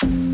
E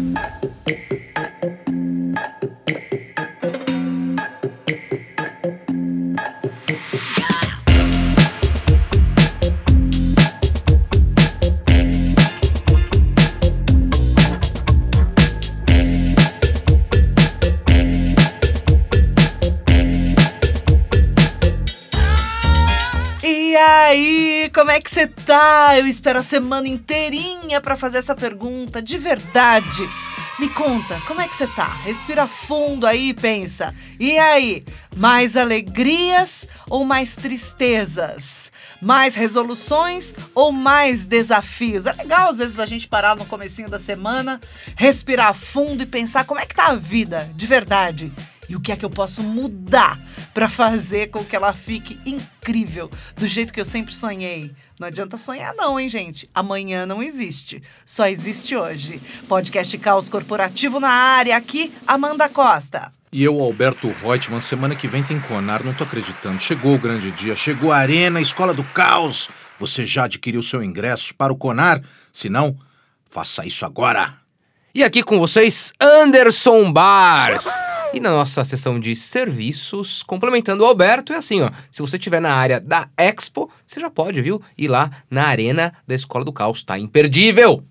tá? Eu espero a semana inteirinha pra fazer essa pergunta, de verdade. Me conta, como é que você tá? Respira fundo aí e pensa. E aí, mais alegrias ou mais tristezas? Mais resoluções ou mais desafios? É legal às vezes a gente parar no comecinho da semana, respirar fundo e pensar como é que tá a vida, de verdade. E o que é que eu posso mudar para fazer com que ela fique incrível, do jeito que eu sempre sonhei? Não adianta sonhar não, hein, gente? Amanhã não existe, só existe hoje. Podcast Caos Corporativo na área, aqui, Amanda Costa. E eu, Alberto Reutemann, semana que vem tem Conar, não tô acreditando. Chegou o grande dia, chegou a Arena, Escola do Caos. Você já adquiriu seu ingresso para o Conar? Se não, faça isso agora. E aqui com vocês, Anderson Bars. E na nossa sessão de serviços, complementando o Alberto, é assim, ó. Se você estiver na área da Expo, você já pode, viu? Ir lá na Arena da Escola do Caos, tá imperdível!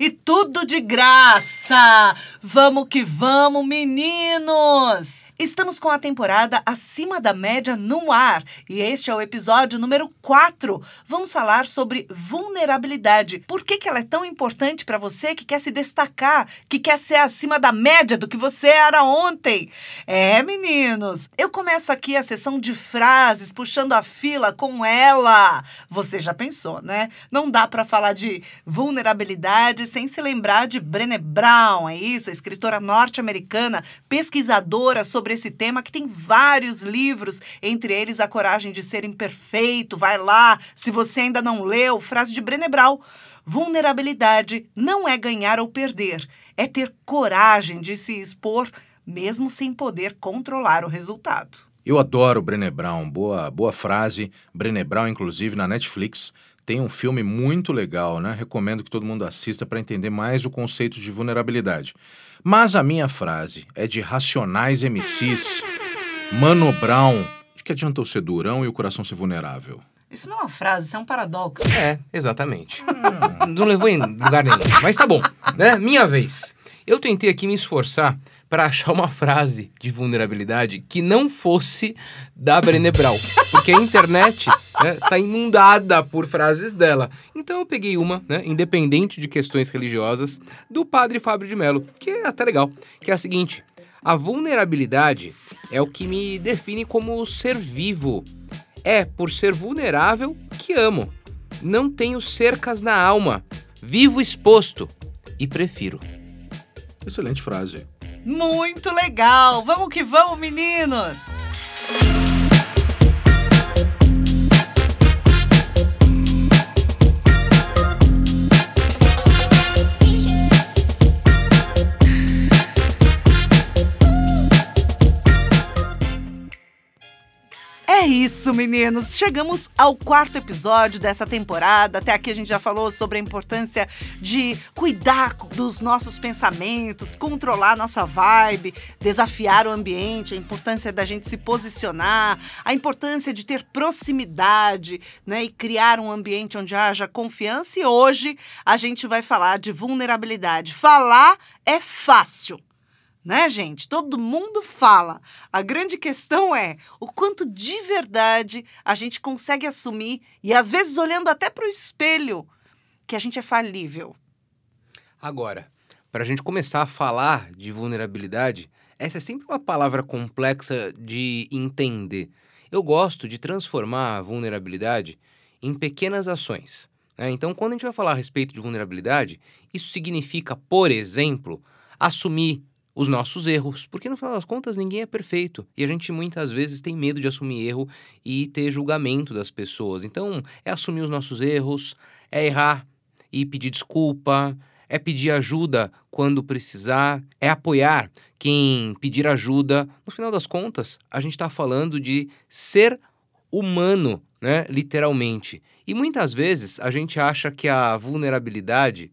E tudo de graça! Vamos que vamos, meninos! Estamos com a temporada acima da média no ar e este é o episódio número 4. Vamos falar sobre vulnerabilidade. Por que, que ela é tão importante para você que quer se destacar, que quer ser acima da média do que você era ontem? É, meninos, eu começo aqui a sessão de frases puxando a fila com ela. Você já pensou, né? Não dá para falar de vulnerabilidade sem se lembrar de Brené Brown, é isso? A escritora norte-americana, pesquisadora sobre esse tema, que tem vários livros, entre eles A Coragem de Ser Imperfeito. Vai lá, se você ainda não leu, frase de Brené Brown. Vulnerabilidade não é ganhar ou perder, é ter coragem de se expor, mesmo sem poder controlar o resultado. Eu adoro Brené Brown, boa, boa frase. Brené Brown, inclusive, na Netflix, tem um filme muito legal, né? Recomendo que todo mundo assista para entender mais o conceito de vulnerabilidade. Mas a minha frase é de Racionais MCs, Mano Brown, de que adianta eu ser durão e o coração ser vulnerável? Isso não é uma frase, isso é um paradoxo. É, exatamente. Não levou em lugar nenhum. Mas tá bom, né? Minha vez. Eu tentei aqui me esforçar para achar uma frase de vulnerabilidade que não fosse da Brené Brown, porque a internet né, tá inundada por frases dela. Então eu peguei uma, né, independente de questões religiosas, do padre Fábio de Mello, que é até legal, que é a seguinte: a vulnerabilidade é o que me define como ser vivo. É por ser vulnerável que amo. Não tenho cercas na alma. Vivo exposto e prefiro. Excelente frase. Muito legal! Vamos que vamos, meninos! Isso, meninos. Chegamos ao quarto episódio dessa temporada. Até aqui a gente já falou sobre a importância de cuidar dos nossos pensamentos, controlar nossa vibe, desafiar o ambiente, a importância da gente se posicionar, a importância de ter proximidade, né, e criar um ambiente onde haja confiança. E hoje a gente vai falar de vulnerabilidade. Falar é fácil né, gente? Todo mundo fala. A grande questão é o quanto de verdade a gente consegue assumir e às vezes olhando até para o espelho que a gente é falível. Agora, para a gente começar a falar de vulnerabilidade, essa é sempre uma palavra complexa de entender. Eu gosto de transformar a vulnerabilidade em pequenas ações. Né? Então, quando a gente vai falar a respeito de vulnerabilidade, isso significa, por exemplo, assumir os nossos erros, porque no final das contas ninguém é perfeito e a gente muitas vezes tem medo de assumir erro e ter julgamento das pessoas. Então, é assumir os nossos erros, é errar e pedir desculpa, é pedir ajuda quando precisar, é apoiar quem pedir ajuda. No final das contas, a gente está falando de ser humano, né? Literalmente. E muitas vezes a gente acha que a vulnerabilidade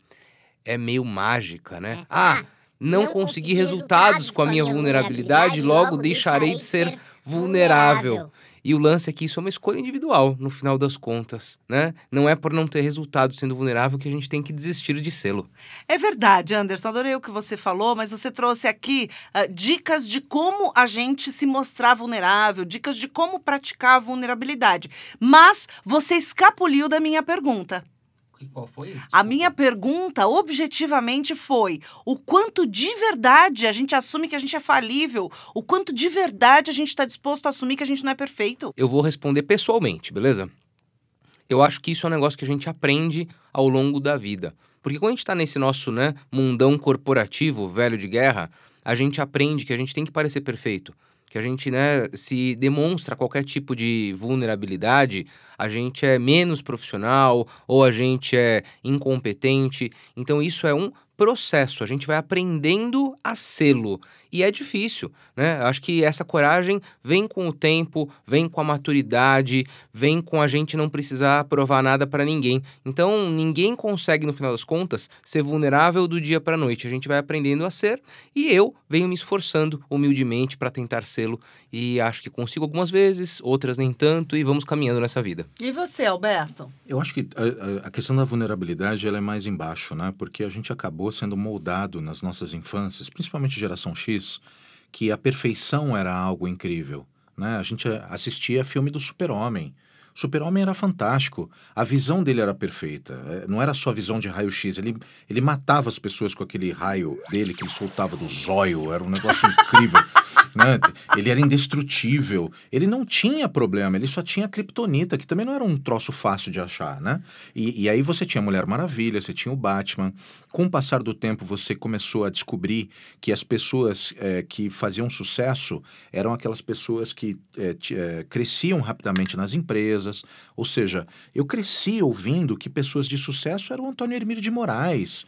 é meio mágica, né? É. Ah, não, não consegui resultados com a minha vulnerabilidade, logo deixarei de ser vulnerável. E o lance é que isso é uma escolha individual, no final das contas, né? Não é por não ter resultado sendo vulnerável que a gente tem que desistir de sê-lo. É verdade, Anderson. Adorei o que você falou, mas você trouxe aqui ah, dicas de como a gente se mostrar vulnerável, dicas de como praticar a vulnerabilidade. Mas você escapuliu da minha pergunta. Qual foi? A minha pergunta, objetivamente, foi o quanto de verdade a gente assume que a gente é falível, o quanto de verdade a gente está disposto a assumir que a gente não é perfeito. Eu vou responder pessoalmente, beleza? Eu acho que isso é um negócio que a gente aprende ao longo da vida. Porque quando a gente está nesse nosso né, mundão corporativo, velho de guerra, a gente aprende que a gente tem que parecer perfeito. Que a gente, né, se demonstra qualquer tipo de vulnerabilidade, a gente é menos profissional ou a gente é incompetente. Então isso é um processo, a gente vai aprendendo a sê-lo. E é difícil, né? Acho que essa coragem vem com o tempo, vem com a maturidade, vem com a gente não precisar provar nada para ninguém. Então, ninguém consegue, no final das contas, ser vulnerável do dia para noite. A gente vai aprendendo a ser e eu venho me esforçando humildemente para tentar sê-lo. E acho que consigo algumas vezes, outras nem tanto, e vamos caminhando nessa vida. E você, Alberto? Eu acho que a, a, questão da vulnerabilidade ela é mais embaixo, né? Porque a gente acabou sendo moldado nas nossas infâncias, principalmente geração X, que a perfeição era algo incrível. Né? A gente assistia filme do Super-Homem. Super-Homem era fantástico. A visão dele era perfeita. É, não era só visão de raio-x. Ele, ele matava as pessoas com aquele raio dele que ele soltava do zóio. Era um negócio incrível. Né? Ele era indestrutível. Ele não tinha problema, ele só tinha kryptonita, que também não era um troço fácil de achar, né? E, e aí você tinha Mulher Maravilha, você tinha o Batman. Com o passar do tempo, você começou a descobrir que as pessoas é, que faziam sucesso eram aquelas pessoas que é, é, cresciam rapidamente nas empresas. Ou seja, eu cresci ouvindo que pessoas de sucesso eram o Antônio Hermílio de Moraes,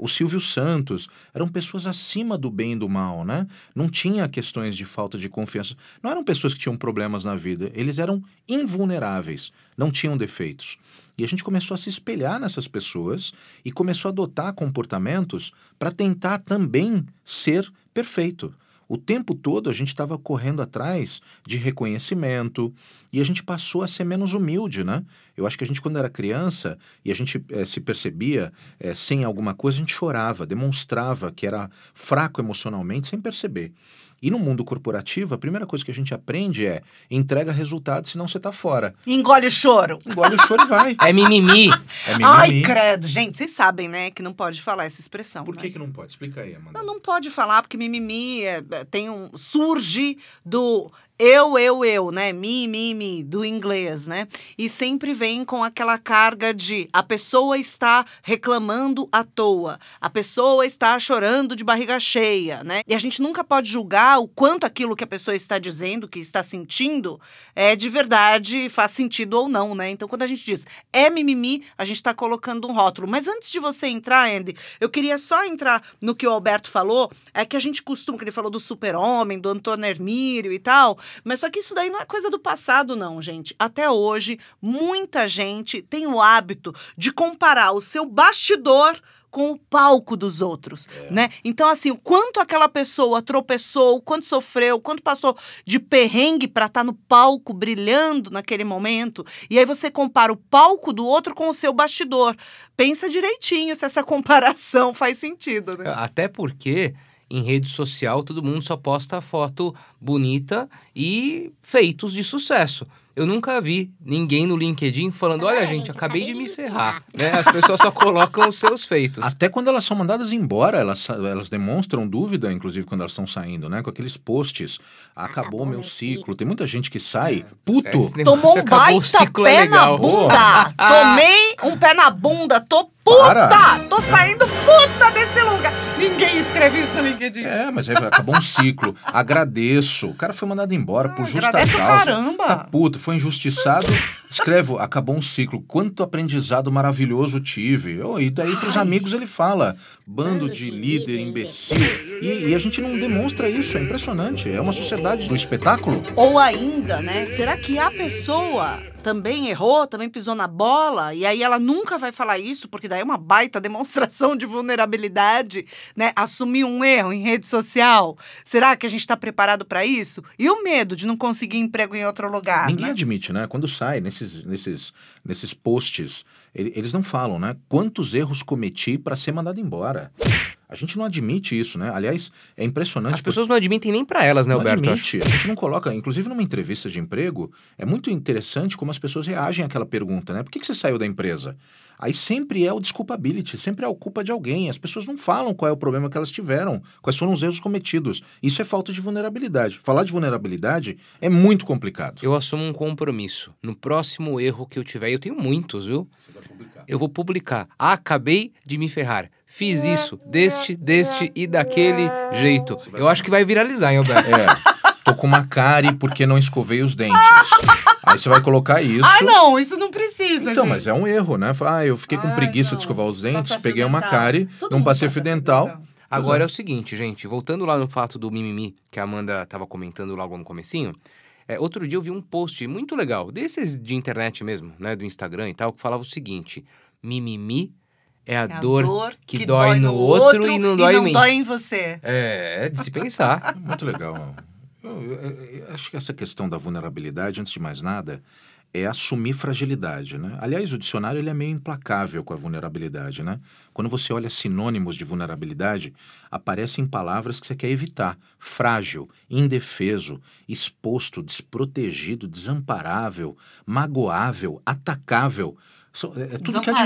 o Silvio Santos. Eram pessoas acima do bem e do mal, né? Não tinha questões de falta de confiança. Não eram pessoas que tinham problemas na vida. Eles eram invulneráveis, não tinham defeitos. E a gente começou a se espelhar nessas pessoas e começou a adotar comportamentos para tentar também ser perfeito. O tempo todo a gente estava correndo atrás de reconhecimento e a gente passou a ser menos humilde, né? Eu acho que a gente, quando era criança e a gente é, se percebia é, sem alguma coisa, a gente chorava, demonstrava que era fraco emocionalmente sem perceber. E no mundo corporativo, a primeira coisa que a gente aprende é entrega resultado, senão você tá fora. Engole o choro. Engole o choro e vai. É mimimi. É mimimi. Ai, credo. Gente, vocês sabem, né, que não pode falar essa expressão. Por né? que, que não pode? Explica aí, Amanda. Não, não pode falar, porque mimimi é, tem um, surge do eu, eu, eu, né? Me, me, me, do inglês, né? E sempre vem com aquela carga de a pessoa está reclamando à toa, a pessoa está chorando de barriga cheia, né? E a gente nunca pode julgar o quanto aquilo que a pessoa está dizendo, que está sentindo, é de verdade, faz sentido ou não, né? Então, quando a gente diz é mimimi, a gente está colocando um rótulo. Mas antes de você entrar, Andy, eu queria só entrar no que o Alberto falou, é que a gente costuma, que ele falou do super-homem, do Antônio Hermírio e tal, mas só que isso daí não é coisa do passado, não, gente. Até hoje, muita gente tem o hábito de comparar o seu bastidor com o palco dos outros, É. né? Então, assim, o quanto aquela pessoa tropeçou, o quanto sofreu, o quanto passou de perrengue para estar no palco brilhando naquele momento. E aí você compara o palco do outro com o seu bastidor. Pensa direitinho se essa comparação faz sentido, né? Até porque em rede social todo mundo só posta foto bonita e feitos de sucesso. Eu nunca vi ninguém no LinkedIn falando: olha, gente, acabei de me ferrar. Né? As pessoas só colocam os seus feitos. Até quando elas são mandadas embora, elas, elas demonstram dúvida, inclusive, quando elas estão saindo, né? Com aqueles posts. Acabou o meu ciclo. Tem muita gente que sai puto. Esse negócio Tomou um baita ciclo pé é na bunda. Tomei um pé na bunda. Tô puta. Para. Tô saindo puta desse lugar. Ninguém escreve isso no LinkedIn. É, mas aí acabou um ciclo. Agradeço. O cara foi mandado embora por justa causa. caramba. Tá puto, foi injustiçado, Escrevo, acabou um ciclo, quanto aprendizado maravilhoso tive. Oh, e daí pros amigos ele fala, bando de líder imbecil. E, e a gente não demonstra isso, é impressionante. É uma sociedade do espetáculo. Ou ainda, né? Será que a pessoa também errou, também pisou na bola, e aí ela nunca vai falar isso, porque daí é uma baita demonstração de vulnerabilidade, né? Assumir um erro em rede social. Será que a gente está preparado para isso? E o medo de não conseguir emprego em outro lugar? Ninguém né? admite, né? Quando sai nesses, nesses, nesses posts, ele- eles não falam, né? Quantos erros cometi para ser mandado embora. A gente não admite isso, né? Aliás, é impressionante. As pessoas não admitem nem pra elas, né, não Alberto? Admite. A gente não coloca, inclusive numa entrevista de emprego, é muito interessante como as pessoas reagem àquela pergunta, né? Por que, que você saiu da empresa? Aí sempre é o desculpability, sempre é a culpa de alguém. As pessoas não falam qual é o problema que elas tiveram, quais foram os erros cometidos. Isso é falta de vulnerabilidade. Falar de vulnerabilidade é muito complicado. Eu assumo um compromisso. No próximo erro que eu tiver, e eu tenho muitos, viu? Eu vou publicar. Ah, acabei de me ferrar. Fiz isso, deste, deste e daquele jeito. Eu acho que vai viralizar, hein, Alberto? É, tô com uma cárie porque não escovei os dentes. Aí você vai colocar isso. Ah, não, isso não precisa, Então, gente. mas é um erro, né? Falar, ah, eu fiquei com Ai, preguiça não. de escovar os dentes, peguei uma cárie, Todo não passei fio dental. dental. Agora é o seguinte, gente, voltando lá no fato do mimimi, que a Amanda estava comentando logo no comecinho, é, outro dia eu vi um post muito legal, desses de internet mesmo, né, do Instagram e tal, que falava o seguinte, mimimi é a, É dor, que, dói, no outro, e não dói em mim. dói em você. É, é de se pensar. Muito legal. Eu, eu- eu acho que essa questão da vulnerabilidade, antes de mais nada, é assumir fragilidade, né? Aliás, o dicionário ele é meio implacável com a vulnerabilidade, né? Quando você olha sinônimos de vulnerabilidade, aparecem palavras que você quer evitar. Frágil, indefeso, exposto, desprotegido, desamparável, magoável, atacável. É, é tudo que há de,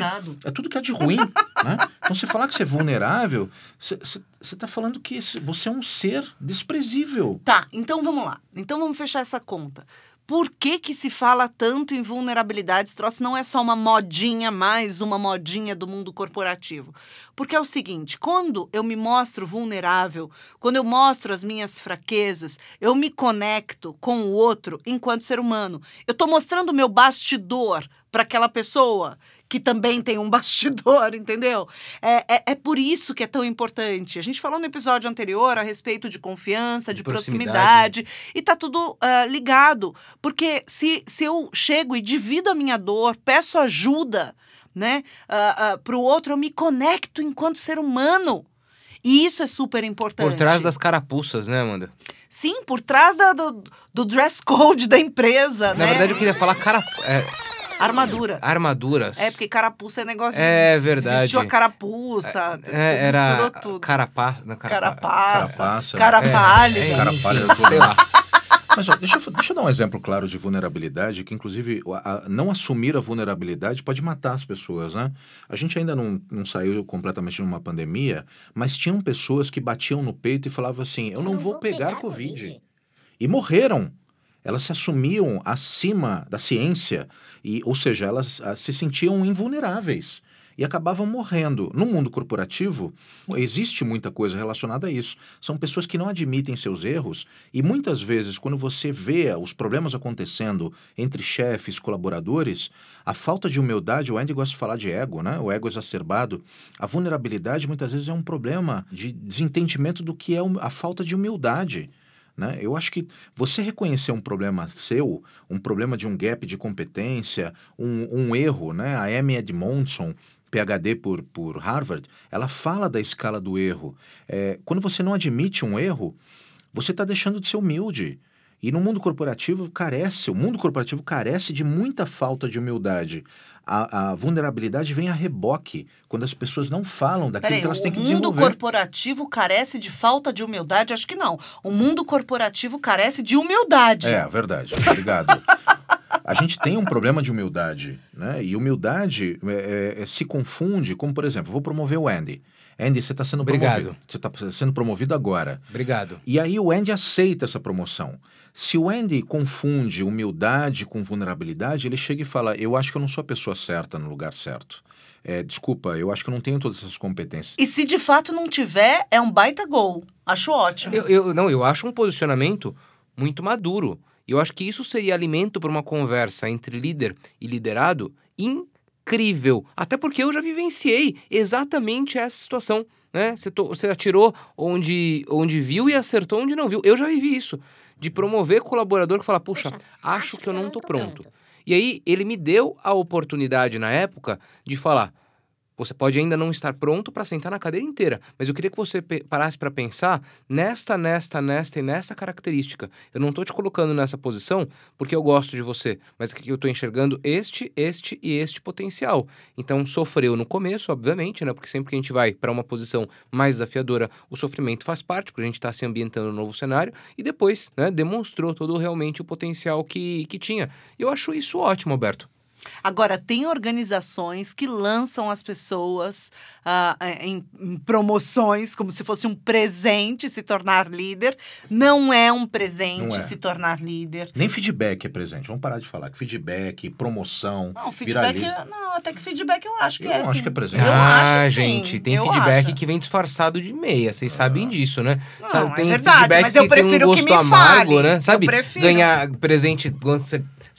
é tudo que há de ruim, né? Então, você falar que você é vulnerável, você está falando que você é um ser desprezível. Tá, então vamos lá. Então vamos fechar essa conta. Por que que se fala tanto em vulnerabilidade? Esse troço não é só uma modinha, mais uma modinha do mundo corporativo. Porque é o seguinte, quando eu me mostro vulnerável, quando eu mostro as minhas fraquezas, eu me conecto com o outro enquanto ser humano. Eu estou mostrando o meu bastidor para aquela pessoa que também tem um bastidor, entendeu? É, é, é por isso que é tão importante. A gente falou no episódio anterior a respeito de confiança, de, De proximidade, proximidade. e tá tudo ah, ligado. Porque se, se eu chego e divido a minha dor, peço ajuda, né, para o outro, eu me conecto enquanto ser humano. E isso é super importante. Por trás das carapuças, né, Amanda? Sim, por trás da- do, do dress code da empresa, Na né? verdade, eu queria falar cara... é, Armadura. armaduras. É, porque carapuça é negócio É de- verdade. Vestiu a carapuça. É, era tudo. carapaça. Não, carapa- Carapaça. Carapaça. Cara É, pálida. é, Cara enfim, pálida, sei lá. Mas ó, deixa, eu- deixa eu dar um exemplo claro de vulnerabilidade, que inclusive o- a- não assumir a vulnerabilidade pode matar as pessoas, né? A gente ainda não, não saiu completamente de uma pandemia, mas tinham pessoas que batiam no peito e falavam assim: eu não, vou, pegar, COVID. E morreram. Elas se assumiam acima da ciência, e, ou seja, elas ah, se sentiam invulneráveis e acabavam morrendo. No mundo corporativo, existe muita coisa relacionada a isso. São pessoas que não admitem seus erros e muitas vezes, quando você vê os problemas acontecendo entre chefes, colaboradores, a falta de humildade, o Andy gosta de falar de ego, né? o ego exacerbado, a vulnerabilidade muitas vezes é um problema de desentendimento do que é a falta de humildade. Né? Eu acho que você reconhecer um problema seu, um problema de um gap de competência, um, um erro, né? a Amy Edmondson, PhD por, por Harvard, ela fala da escala do erro. É, quando você não admite um erro, você está deixando de ser humilde. E no mundo corporativo carece, o mundo corporativo carece de muita falta de humildade. A, a vulnerabilidade vem a reboque quando as pessoas não falam daquilo Peraí, que elas têm o que mundo desenvolver. corporativo carece de falta de humildade? Acho que não. O mundo corporativo carece de humildade. É, verdade. Obrigado. A gente tem um problema de humildade, né? E humildade é, é, é, se confunde, como por exemplo, vou promover o Andy. Andy, você está sendo Obrigado. promovido. Você está sendo promovido agora. Obrigado. E aí o Andy aceita essa promoção. Se o Andy confunde humildade com vulnerabilidade, ele chega e fala: Eu acho que eu não sou a pessoa certa no lugar certo. É, desculpa, eu acho que eu não tenho todas essas competências. E se de fato não tiver, é um baita gol. Acho ótimo. Eu, eu- não, eu acho um posicionamento muito maduro. E eu acho que isso seria alimento para uma conversa entre líder e liderado incrível. Até porque eu já vivenciei exatamente essa situação. Né? Você, to, você atirou onde, onde viu e acertou onde não viu. Eu já vivi isso. De promover colaborador que fala, puxa, acho que eu não estou pronto. E aí ele me deu a oportunidade na época de falar: você pode ainda não estar pronto para sentar na cadeira inteira, mas eu queria que você parasse para pensar nesta, nesta, nesta e nesta característica. Eu não estou te colocando nessa posição porque eu gosto de você, mas que eu estou enxergando este, este e este potencial. Então sofreu no começo, obviamente, né? Porque sempre que a gente vai para uma posição mais desafiadora, o sofrimento faz parte, porque a gente está se ambientando no novo cenário e depois, né? Demonstrou todo realmente o potencial que, que tinha. Eu acho isso ótimo, Alberto. Agora, tem organizações que lançam as pessoas uh, em, em, promoções como se fosse um presente se tornar líder. Não é um presente é. se tornar líder. Nem feedback é presente. Vamos parar de falar que feedback, promoção. Não, feedback. É, não, até que feedback eu acho que eu é. Eu acho assim. que é presente. Ah, acho, gente, tem eu feedback acho. que vem disfarçado de meia. Vocês ah. sabem disso, né? Não, Sabe, tem é verdade, mas eu prefiro um que me amargo, fale. né? Sabe? Eu prefiro. Ganhar presente.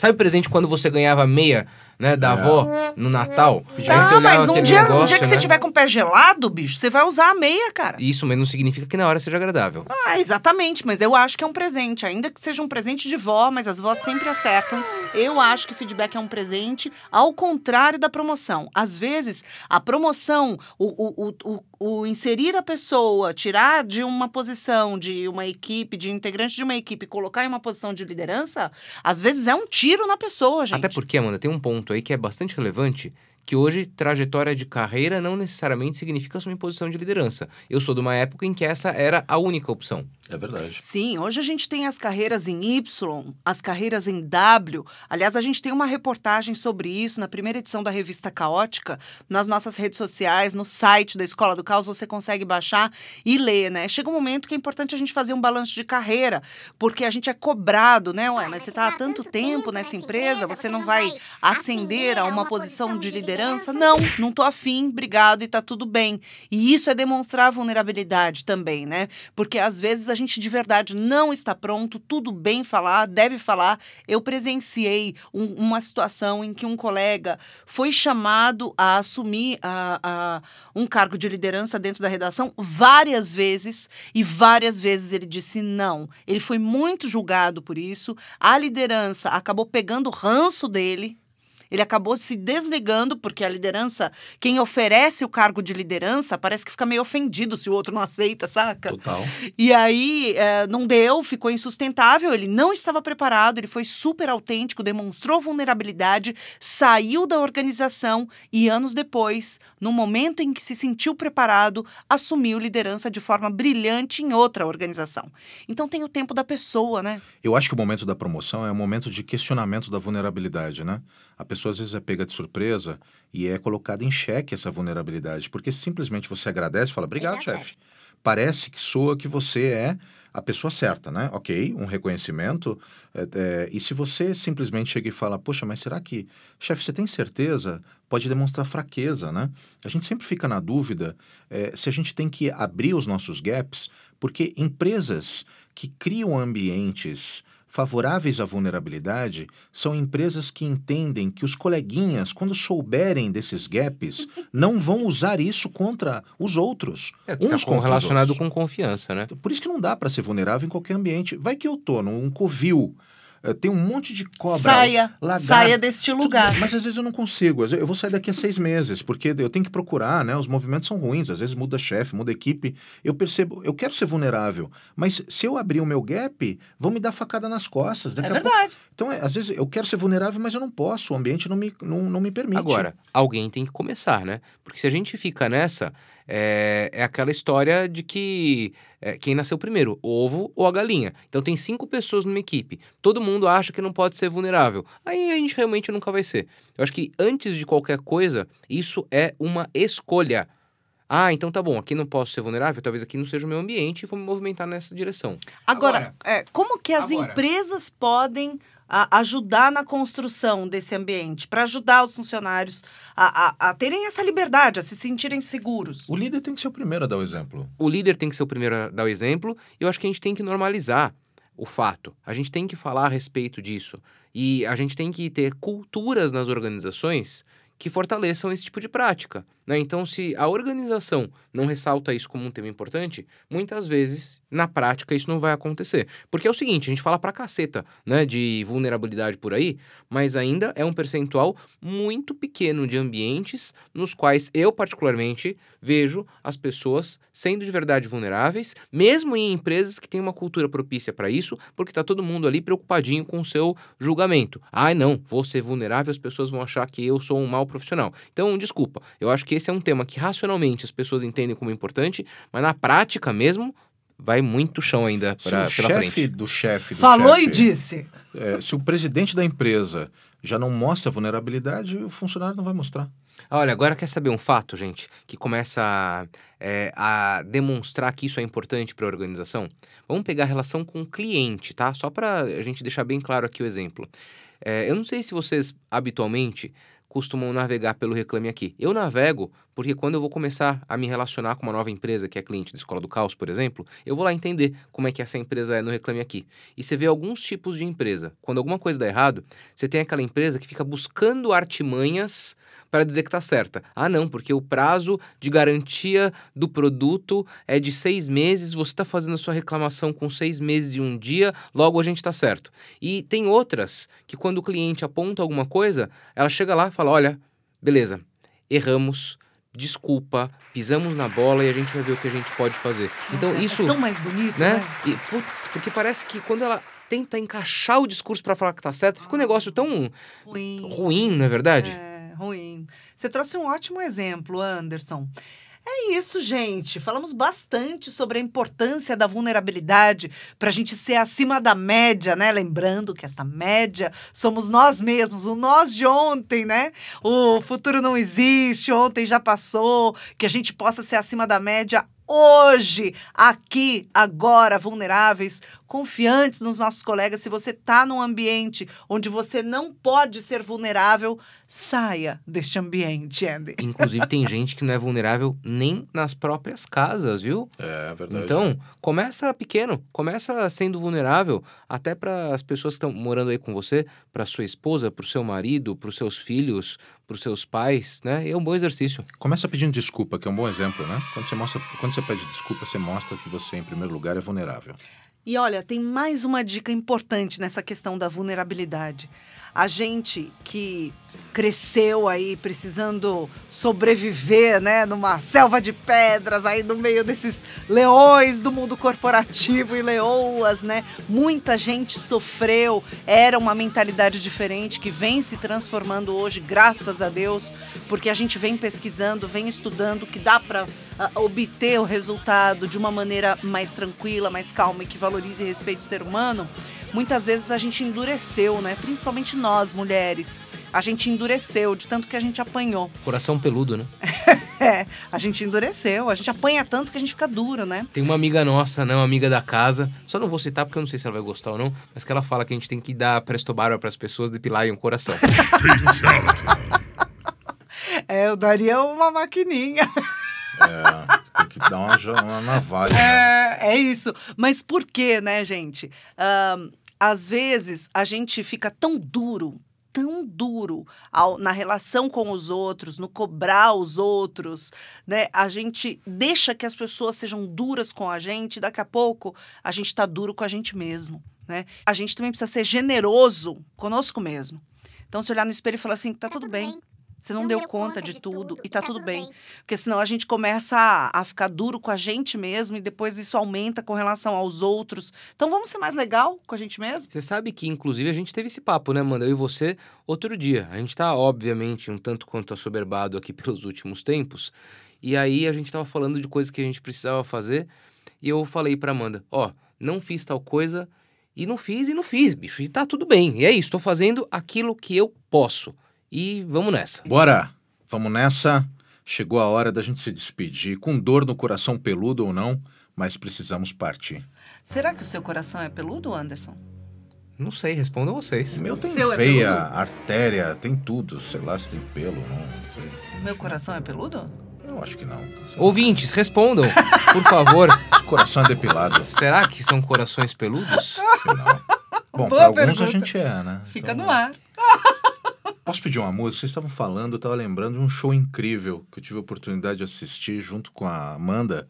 Sabe presente quando você ganhava meia? Né, da avó no Natal. Tá, mas um dia, negócio, um dia que né? você tiver com o pé gelado, bicho, você vai usar a meia, cara. Isso, mas não significa que na hora seja agradável. Ah, exatamente, mas eu acho que é um presente. Ainda que seja um presente de vó, mas as vós sempre acertam. Eu acho que feedback é um presente, ao contrário da promoção. Às vezes, a promoção, o, o, o, o o inserir a pessoa, tirar de uma posição de uma equipe, de integrante de uma equipe, colocar em uma posição de liderança, às vezes é um tiro na pessoa, gente. Até porque, Amanda, tem um ponto aí que é bastante relevante, que hoje trajetória de carreira não necessariamente significa assumir posição de liderança. Eu sou de uma época em que essa era a única opção. É verdade. Sim, hoje a gente tem as carreiras em Y, as carreiras em W. Aliás, a gente tem uma reportagem sobre isso na primeira edição da revista Caótica, nas nossas redes sociais, no site da Escola do Caos, você consegue baixar e ler, né? Chega um momento que é importante a gente fazer um balanço de carreira, porque a gente é cobrado, né? Ué, mas você está há tanto tempo nessa empresa, você não vai ascender a uma posição de liderança? Não, não tô afim, obrigado e tá tudo bem. E isso é demonstrar vulnerabilidade também, né? Porque às vezes a gente de verdade não está pronto, tudo bem falar, deve falar. Eu presenciei um, uma situação em que um colega foi chamado a assumir a, a, um cargo de liderança dentro da redação várias vezes e várias vezes ele disse não. Ele foi muito julgado por isso. A liderança acabou pegando o ranço dele ele acabou se desligando, porque a liderança, quem oferece o cargo de liderança, parece que fica meio ofendido se o outro não aceita, saca? Total. E aí é, não deu, ficou insustentável, ele não estava preparado, ele foi super autêntico, demonstrou vulnerabilidade, saiu da organização e anos depois, no momento em que se sentiu preparado, assumiu liderança de forma brilhante em outra organização. Então tem o tempo da pessoa, né? Eu acho que o momento da promoção é o momento de questionamento da vulnerabilidade, né? A pessoa às vezes é pega de surpresa e é colocada em xeque essa vulnerabilidade, porque simplesmente você agradece e fala, obrigado, chefe. Parece que soa que você é a pessoa certa, né? Ok, um reconhecimento. É, é, e se você simplesmente chega e fala, poxa, mas será que, chefe, você tem certeza? Pode demonstrar fraqueza, né? A gente sempre fica na dúvida é, se a gente tem que abrir os nossos gaps, porque empresas que criam ambientes favoráveis à vulnerabilidade são empresas que entendem que os coleguinhas, quando souberem desses gaps, não vão usar isso contra os outros. É, que uns tá relacionado com confiança, né? Por isso que não dá para ser vulnerável em qualquer ambiente. Vai que eu tô num covil tem um monte de cobra. Saia, lagarto, saia deste lugar. mas às vezes eu não consigo. Eu vou sair daqui a seis meses, porque eu tenho que procurar, né? Os movimentos são ruins, às vezes muda chefe, muda equipe. Eu percebo, eu quero ser vulnerável, mas se eu abrir o meu gap, vão me dar facada nas costas. Daqui é verdade. Pouco... Então, é, às vezes eu quero ser vulnerável, mas eu não posso. O ambiente não me, não, não me permite. Agora, alguém tem que começar, né? Porque se a gente fica nessa, é, é aquela história de que é, quem nasceu primeiro, o ovo ou a galinha. Então tem cinco pessoas numa equipe. Todo mundo acha que não pode ser vulnerável. Aí a gente realmente nunca vai ser. Eu acho que antes de qualquer coisa, isso é uma escolha. Ah, então tá bom, aqui não posso ser vulnerável, talvez aqui não seja o meu ambiente e vou me movimentar nessa direção. Agora, Agora é, como que as agora, empresas podem a ajudar na construção desse ambiente, para ajudar os funcionários a, a, a, terem essa liberdade, a se sentirem seguros. O líder tem que ser o primeiro a dar o exemplo. O líder tem que ser o primeiro a dar o exemplo, e eu acho que a gente tem que normalizar o fato. A gente tem que falar a respeito disso. E a gente tem que ter culturas nas organizações que fortaleçam esse tipo de prática. Né? Então, se a organização não ressalta isso como um tema importante, muitas vezes, na prática, isso não vai acontecer. Porque é o seguinte, a gente fala pra caceta né, de vulnerabilidade por aí, mas ainda é um percentual muito pequeno de ambientes nos quais eu, particularmente, vejo as pessoas sendo de verdade vulneráveis, mesmo em empresas que têm uma cultura propícia para isso, porque está todo mundo ali preocupadinho com o seu julgamento. Ah, não, vou ser vulnerável, as pessoas vão achar que eu sou um mau profissional. Então, desculpa, eu acho que esse é um tema que racionalmente as pessoas entendem como importante, mas na prática mesmo vai muito chão ainda Se pra, o pela chefe frente. do chefe do Falou chefe, e disse. é, se o presidente da empresa já não mostra vulnerabilidade, o funcionário não vai mostrar. Olha, agora quer saber um fato, gente, que começa a, é, a demonstrar que isso é importante para a organização? Vamos pegar a relação com o cliente, tá? Só para a gente deixar bem claro aqui o exemplo. É, eu não sei se vocês habitualmente costumam navegar pelo Reclame Aqui. Eu navego porque quando eu vou começar a me relacionar com uma nova empresa que é cliente da Escola do Caos, por exemplo, eu vou lá entender como é que essa empresa é no Reclame Aqui. E você vê alguns tipos de empresa. Quando alguma coisa dá errado, você tem aquela empresa que fica buscando artimanhas para dizer que está certa. Ah, não, porque o prazo de garantia do produto é de seis meses, você está fazendo a sua reclamação com seis meses e um dia, logo a gente está certo. E tem outras que, quando o cliente aponta alguma coisa, ela chega lá e fala: olha, beleza, erramos. Desculpa, pisamos na bola e a gente vai ver o que a gente pode fazer. então, Nossa, isso É tão mais bonito, né? né? E, putz, porque parece que quando ela tenta encaixar o discurso para falar que tá certo, fica um negócio tão Ruim. ruim, não é verdade? É, ruim. Você trouxe um ótimo exemplo, Anderson. É isso, gente. Falamos bastante sobre a importância da vulnerabilidade para a gente ser acima da média, né? Lembrando que essa média somos nós mesmos, o nós de ontem, né? O futuro não existe, ontem já passou, que a gente possa ser acima da média hoje, aqui, agora, vulneráveis, confiantes nos nossos colegas. Se você está num ambiente onde você não pode ser vulnerável, saia deste ambiente, Andy. Inclusive, tem gente que não é vulnerável nem nas próprias casas, viu? É verdade. Então, começa pequeno, começa sendo vulnerável até para as pessoas que estão morando aí com você, para sua esposa, para o seu marido, para os seus filhos, para os seus pais, né? É um bom exercício. Começa pedindo desculpa, que é um bom exemplo, né? Quando você, mostra, quando você pede desculpa, você mostra que você, em primeiro lugar, é vulnerável. E olha, tem mais uma dica importante nessa questão da vulnerabilidade. A gente que cresceu aí precisando sobreviver, né, numa selva de pedras aí no meio desses leões do mundo corporativo e leoas, né? Muita gente sofreu, era uma mentalidade diferente que vem se transformando hoje, graças a Deus, porque a gente vem pesquisando, vem estudando que dá para obter o resultado de uma maneira mais tranquila, mais calma e que valorize e respeite o ser humano, muitas vezes a gente endureceu, né? Principalmente nós, mulheres. A gente endureceu de tanto que a gente apanhou. Coração peludo, né? É, a gente endureceu, a gente apanha tanto que a gente fica duro, né? Tem uma amiga nossa, né? Uma amiga da casa. Só não vou citar porque eu não sei se ela vai gostar ou não, mas que ela fala que a gente tem que dar presto barba para as pessoas depilarem o coração. É, eu daria uma maquininha. É, tem que dar uma, uma navalha. né? É, é isso. Mas por quê, né, gente? Ahn, às vezes a gente fica tão duro, tão duro ao- na relação com os outros, no cobrar os outros, né? A gente deixa que as pessoas sejam duras com a gente, daqui a pouco a gente tá duro com a gente mesmo, né? A gente também precisa ser generoso conosco mesmo. Então, se olhar no espelho e falar assim, tá, tudo, bem. Você não, deu conta, de, tudo, e tá, tudo bem. Porque senão a gente começa a, a ficar duro com a gente mesmo e depois isso aumenta com relação aos outros. Então vamos ser mais legal com a gente mesmo? Você sabe que, inclusive, a gente teve esse papo, né, Amanda? Eu e você, outro dia. A gente tá, obviamente, um tanto quanto assoberbado aqui pelos últimos tempos. E aí a gente tava falando de coisas que a gente precisava fazer. E eu falei pra Amanda: ó, não fiz tal coisa. E não fiz e não fiz, bicho. E tá tudo bem. E é isso, tô fazendo aquilo que eu posso. E vamos nessa. Bora, vamos nessa. Chegou a hora da gente se despedir, com dor no coração peludo ou não, mas precisamos partir. Será que o seu coração é peludo, Anderson? Não sei, respondam vocês. O meu O tem seu é veia, peludo? artéria, tem tudo. Sei lá se tem pelo, não sei. Meu coração é peludo? Eu acho que não. Ouvintes, respondam, por favor. Coração é depilado. Será que são corações peludos? Afinal. Bom, Boa para alguns a pergunta. gente é, né? Fica Então, no ar. Posso pedir uma música? Vocês estavam falando, eu estava lembrando de um show incrível que eu tive a oportunidade de assistir junto com a Amanda.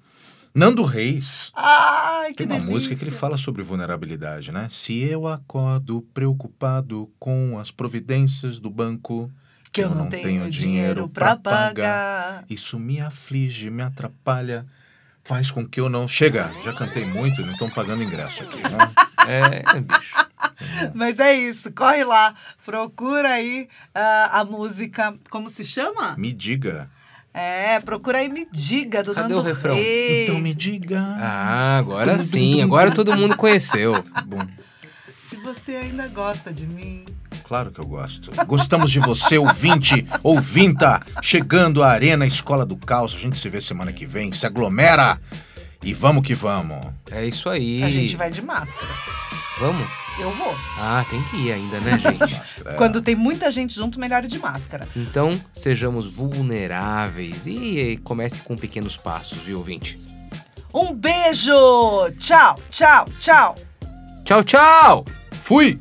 Nando Reis. Ai, que Tem uma delícia. música que ele fala sobre vulnerabilidade, né? Se eu acordo preocupado com as providências do banco, Que eu não tenho dinheiro pra pagar. isso me aflige, me atrapalha, faz com que eu não. Chega, já cantei muito e não estão pagando ingresso aqui, né? É, bicho. Mas é isso, corre lá, procura aí ah, a música, como se chama? Me diga. É, procura aí Me Diga, do Cadê Nando o refrão? Reis. Então me diga. Ah, agora sim. Agora todo mundo conheceu. Bom, Se você ainda gosta de mim. claro que eu gosto. Gostamos de você, ouvinte, ouvinta, chegando à Arena Escola do Caos. A gente se vê semana que vem. Se aglomera e vamos que vamos. É isso aí. A gente vai de máscara. Vamos? Eu vou. Ah, tem que ir ainda, né, gente? É. Quando tem muita gente junto, melhor ir de máscara. Então, sejamos vulneráveis e comece com pequenos passos, viu, ouvinte? Um beijo! Tchau, tchau, tchau! Tchau, tchau! Fui!